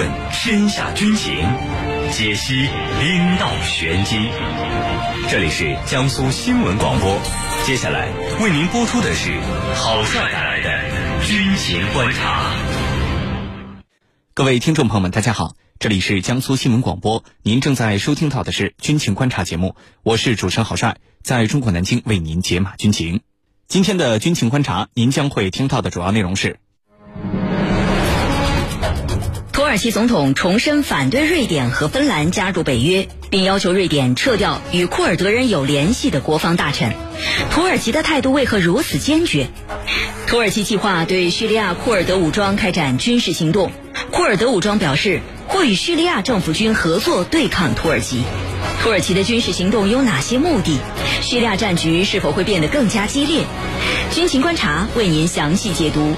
论天下军情，解析兵道玄机。这里是江苏新闻广播，接下来为您播出的是郝帅带来的军情观察。各位听众朋友们，大家好，这里是江苏新闻广播，您正在收听到的是军情观察节目，我是主持人郝帅，在中国南京为您解码军情。今天的军情观察，您将会听到的主要内容是。土耳其总统重申反对瑞典和芬兰加入北约，并要求瑞典撤掉与库尔德人有联系的国防大臣。土耳其的态度为何如此坚决？土耳其计划对叙利亚库尔德武装开展军事行动。库尔德武装表示会与叙利亚政府军合作对抗土耳其。土耳其的军事行动有哪些目的？叙利亚战局是否会变得更加激烈？军情观察为您详细解读。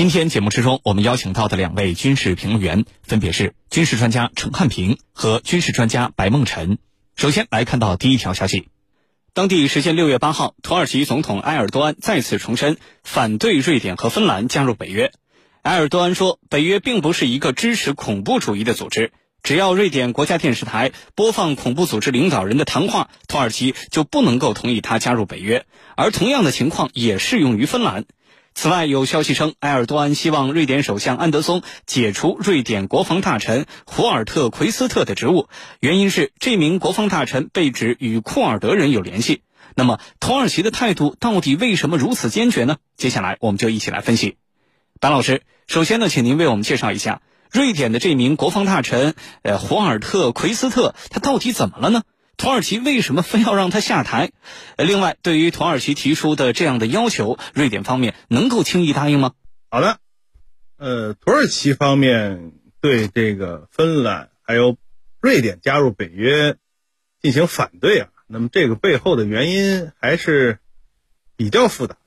今天节目之中，我们邀请到的两位军事评论员分别是军事专家陈汉平和军事专家白梦辰。首先来看到第一条消息，当地时间六月八号，土耳其总统埃尔多安再次重申反对瑞典和芬兰加入北约。埃尔多安说，北约并不是一个支持恐怖主义的组织，只要瑞典国家电视台播放恐怖组织领导人的谈话，土耳其就不能够同意他加入北约。而同样的情况也适用于芬兰。此外，有消息称，埃尔多安希望瑞典首相安德松解除瑞典国防大臣胡尔特奎斯特的职务，原因是这名国防大臣被指与库尔德人有联系。那么，土耳其的态度到底为什么如此坚决呢？接下来，我们就一起来分析。白老师，首先呢，请您为我们介绍一下瑞典的这名国防大臣，呃，胡尔特奎斯特，他到底怎么了呢？土耳其为什么非要让他下台？另外，对于土耳其提出的这样的要求，瑞典方面能够轻易答应吗？好的，呃，土耳其方面对这个芬兰还有瑞典加入北约进行反对啊，那么这个背后的原因还是比较复杂。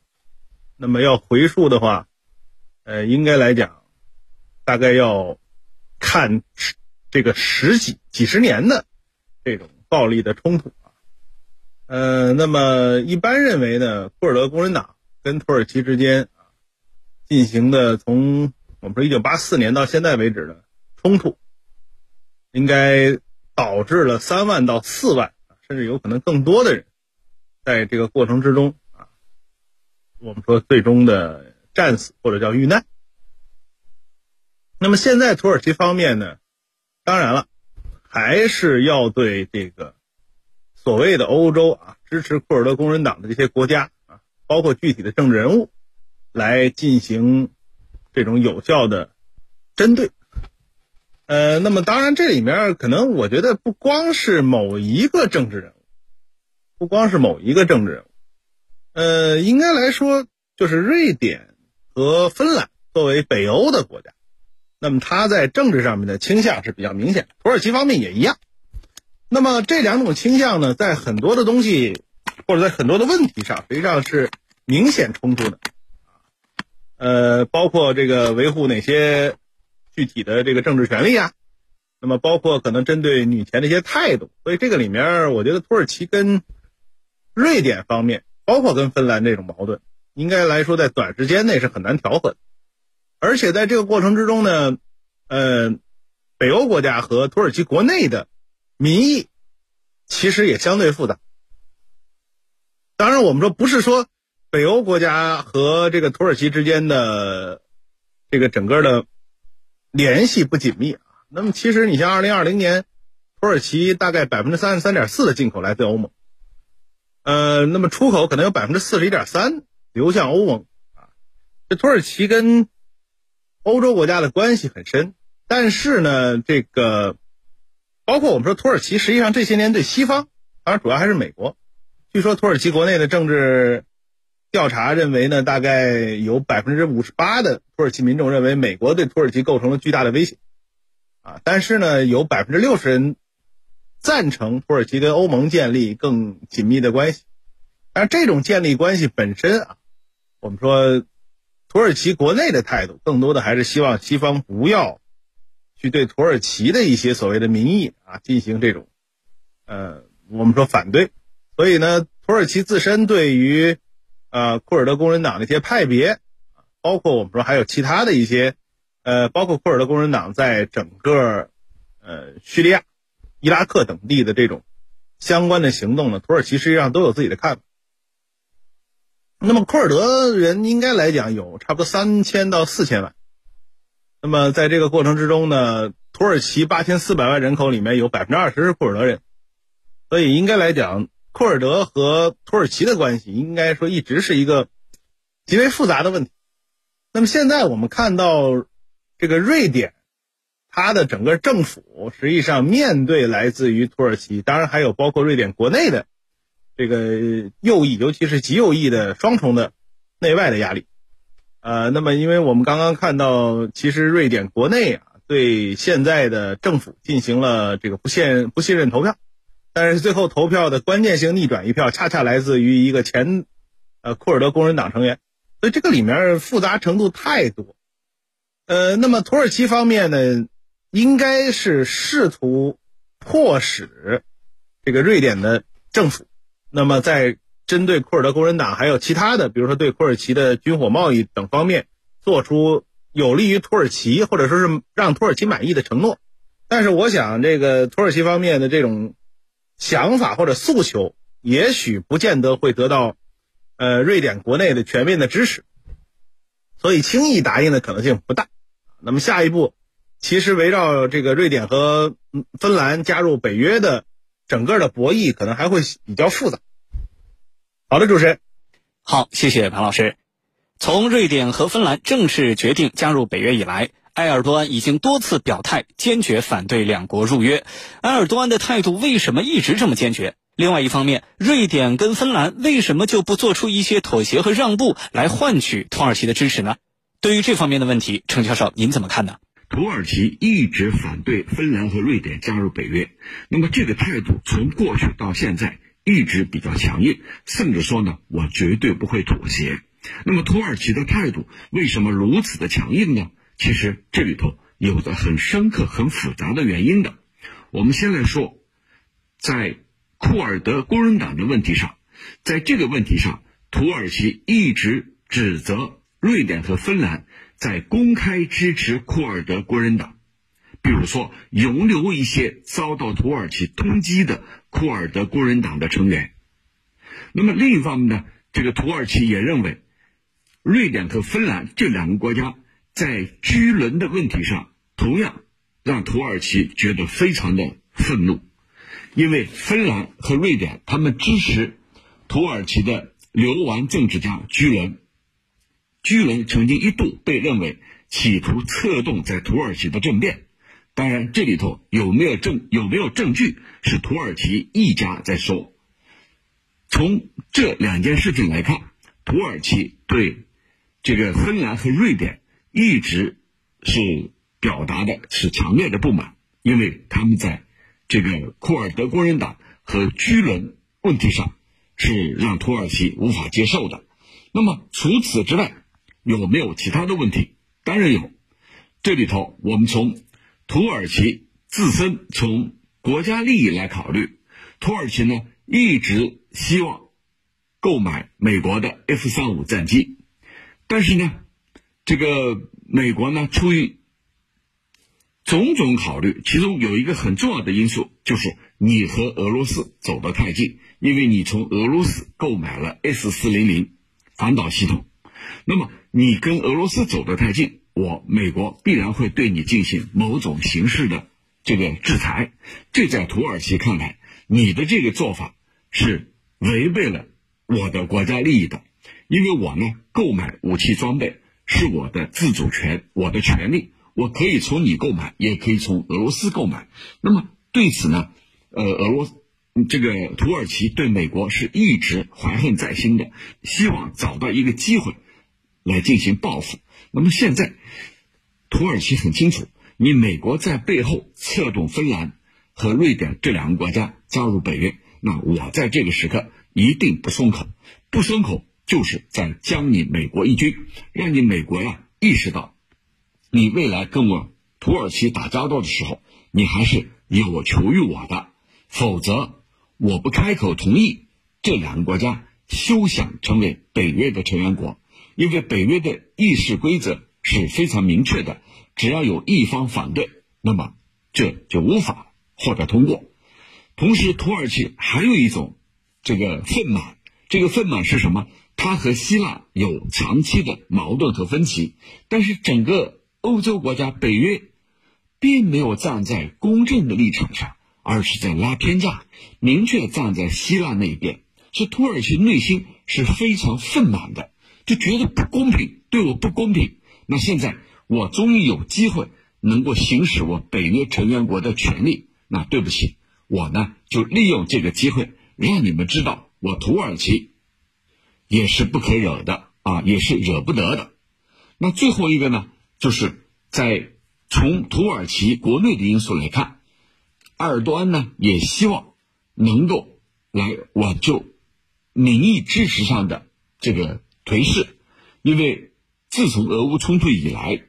那么要回溯的话，呃，应该来讲，大概要看这个十几几十年的这种。暴力的冲突啊，呃，那么一般认为呢，库尔德工人党跟土耳其之间啊进行的从我们说一九八四年到现在为止的冲突，应该导致了三万到四万，甚至有可能更多的人在这个过程之中啊，我们说最终的战死或者叫遇难。那么现在土耳其方面呢，当然了。还是要对这个所谓的欧洲啊支持库尔德工人党的这些国家啊，包括具体的政治人物，来进行这种有效的针对。呃，那么当然这里面可能我觉得不光是某一个政治人物，不光是某一个政治人物，呃，应该来说就是瑞典和芬兰作为北欧的国家。那么他在政治上面的倾向是比较明显，土耳其方面也一样。那么这两种倾向呢，在很多的东西或者在很多的问题上，实际上是明显冲突的。呃，包括这个维护哪些具体的这个政治权利啊，那么包括可能针对女权的一些态度。所以这个里面，我觉得土耳其跟瑞典方面，包括跟芬兰这种矛盾，应该来说在短时间内是很难调和的。而且在这个过程之中呢，呃，北欧国家和土耳其国内的民意其实也相对复杂。当然，我们说不是说北欧国家和这个土耳其之间的这个整个的联系不紧密啊。那么，其实你像二零二零年，土耳其大概百分之三十三点四的进口来自欧盟，呃，那么出口可能有百分之四十一点三流向欧盟啊。这土耳其跟欧洲国家的关系很深，但是呢，这个包括我们说土耳其，实际上这些年对西方，当然主要还是美国。据说土耳其国内的政治调查认为呢，大概有百分之五十八的土耳其民众认为美国对土耳其构成了巨大的威胁，啊，但是呢，有百分之六十人赞成土耳其跟欧盟建立更紧密的关系。但是这种建立关系本身啊，我们说。土耳其国内的态度，更多的还是希望西方不要去对土耳其的一些所谓的民意啊进行这种，呃，我们说反对。所以呢，土耳其自身对于，呃，库尔德工人党的一些派别，包括我们说还有其他的一些，呃，包括库尔德工人党在整个呃叙利亚、伊拉克等地的这种相关的行动呢，土耳其实际上都有自己的看法。那么库尔德人应该来讲有差不多三千到四千万。那么在这个过程之中呢，土耳其八千四百万人口里面有百分之二十是库尔德人，所以应该来讲，库尔德和土耳其的关系应该说一直是一个极为复杂的问题。那么现在我们看到，这个瑞典，它的整个政府实际上面对来自于土耳其，当然还有包括瑞典国内的这个右翼，尤其是极右翼的双重的内外的压力。呃，那么因为我们刚刚看到，其实瑞典国内啊对现在的政府进行了这个不信不信任投票，但是最后投票的关键性逆转一票，恰恰来自于一个前呃库尔德工人党成员。所以这个里面复杂程度太多，呃，那么土耳其方面呢，应该是试图迫使这个瑞典的政府，那么在针对库尔德工人党还有其他的，比如说对土耳其的军火贸易等方面，做出有利于土耳其或者说是让土耳其满意的承诺。但是我想，这个土耳其方面的这种想法或者诉求，也许不见得会得到。呃，瑞典国内的全面的支持，所以轻易答应的可能性不大。那么下一步，其实围绕这个瑞典和芬兰加入北约的整个的博弈，可能还会比较复杂。好的，主持人，好，谢谢潘老师。从瑞典和芬兰正式决定加入北约以来，埃尔多安已经多次表态坚决反对两国入约。埃尔多安的态度为什么一直这么坚决？另外一方面，瑞典跟芬兰为什么就不做出一些妥协和让步来换取土耳其的支持呢？对于这方面的问题，程教授您怎么看呢？土耳其一直反对芬兰和瑞典加入北约，那么这个态度从过去到现在一直比较强硬，甚至说呢，我绝对不会妥协。那么土耳其的态度为什么如此的强硬呢？其实这里头有着很深刻、很复杂的原因的。我们先来说，在。库尔德工人党的问题上，在这个问题上，土耳其一直指责瑞典和芬兰在公开支持库尔德工人党，比如说容留一些遭到土耳其通缉的库尔德工人党的成员。那么另一方面呢，这个土耳其也认为，瑞典和芬兰这两个国家在居伦的问题上，同样让土耳其觉得非常的愤怒。因为芬兰和瑞典，他们支持土耳其的流亡政治家居伦。居伦曾经一度被认为企图策动在土耳其的政变。当然，这里头有没有证有没有证据，是土耳其一家在说。从这两件事情来看，土耳其对这个芬兰和瑞典一直是表达的是强烈的不满，因为他们在。这个库尔德工人党和居伦问题上是让土耳其无法接受的。那么除此之外，有没有其他的问题？当然有。这里头，我们从土耳其自身从国家利益来考虑，土耳其呢一直希望购买美国的 F 三五战机，但是呢，这个美国呢出于种种考虑，其中有一个很重要的因素，就是你和俄罗斯走得太近，因为你从俄罗斯购买了 S 四零零反导系统，那么你跟俄罗斯走得太近，我美国必然会对你进行某种形式的这个制裁。这在土耳其看来，你的这个做法是违背了我的国家利益的，因为我呢购买武器装备是我的自主权，我的权利。我可以从你购买，也可以从俄罗斯购买。那么对此呢，呃，俄罗这个土耳其对美国是一直怀恨在心的，希望找到一个机会来进行报复。那么现在，土耳其很清楚，你美国在背后策动芬兰和瑞典这两个国家加入北约，那我在这个时刻一定不松口，不松口就是在将你美国一军，让你美国呀意识到。你未来跟我土耳其打交道的时候，你还是有求于我的，否则我不开口同意这两个国家休想成为北约的成员国。因为北约的议事规则是非常明确的，只要有一方反对，那么这就无法获得通过。同时，土耳其还有一种这个愤满，这个愤满是什么？它和希腊有长期的矛盾和分歧，但是整个欧洲国家北约并没有站在公正的立场上，而是在拉偏架，明确站在希腊那一边。是土耳其内心是非常愤满的，就觉得不公平，对我不公平。那现在我终于有机会能够行使我北约成员国的权利，那对不起，我呢就利用这个机会让你们知道，我土耳其也是不可惹的啊，也是惹不得的。那最后一个呢，就是在从土耳其国内的因素来看，埃尔多安呢也希望能够来挽救。民意支持上的这个颓势，因为自从俄乌冲突以来，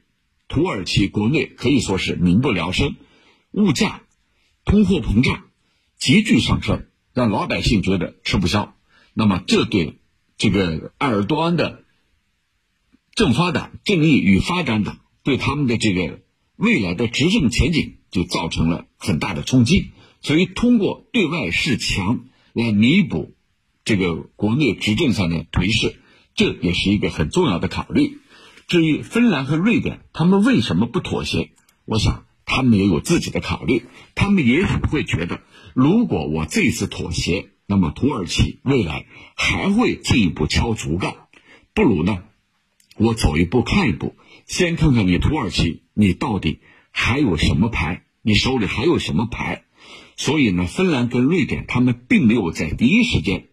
土耳其国内可以说是民不聊生，物价、通货膨胀急剧上升，让老百姓觉得吃不消。那么，这对这个埃尔多安的正发党、正义与发展党对他们的这个未来的执政前景就造成了很大的冲击。所以，通过对外示强来弥补。这个国内执政上的颓势，这也是一个很重要的考虑。至于芬兰和瑞典，他们为什么不妥协？我想他们也有自己的考虑。他们也许会觉得，如果我这次妥协，那么土耳其未来还会进一步敲竹杠。不如呢，我走一步看一步，先看看你土耳其，你到底还有什么牌？你手里还有什么牌？所以呢，芬兰跟瑞典他们并没有在第一时间。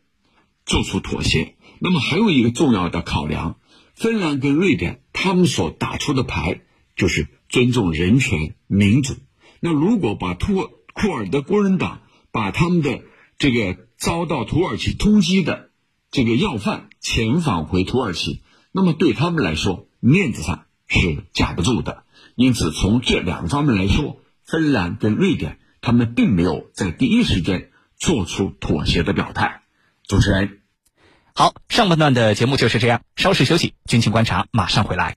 做出妥协，那么还有一个重要的考量，芬兰跟瑞典他们所打出的牌就是尊重人权、民主。那如果把土库尔德工人党把他们的这个遭到土耳其通缉的这个要犯遣返回土耳其，那么对他们来说面子上是架不住的。因此，从这两个方面来说，芬兰跟瑞典他们并没有在第一时间做出妥协的表态。主持人，好，上半段的节目就是这样，稍事休息，军情观察马上回来。